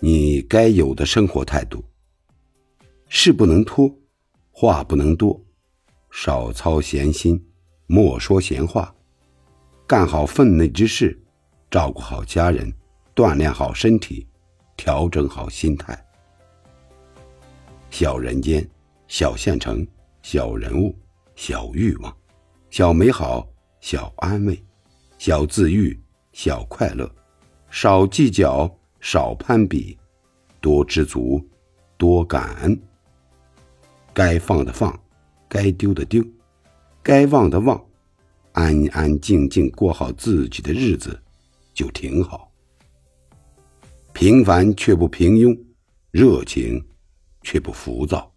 你该有的生活态度。事不能拖，话不能多，少操闲心，莫说闲话，干好分内之事，照顾好家人，锻炼好身体，调整好心态。小人间，小县城，小人物，小欲望，小美好，小安慰，小自愈，小快乐，少计较，少攀比，多知足，多感恩。该放的放，该丢的丢，该忘的忘，安安静静过好自己的日子，就挺好。平凡却不平庸，热情却不浮躁。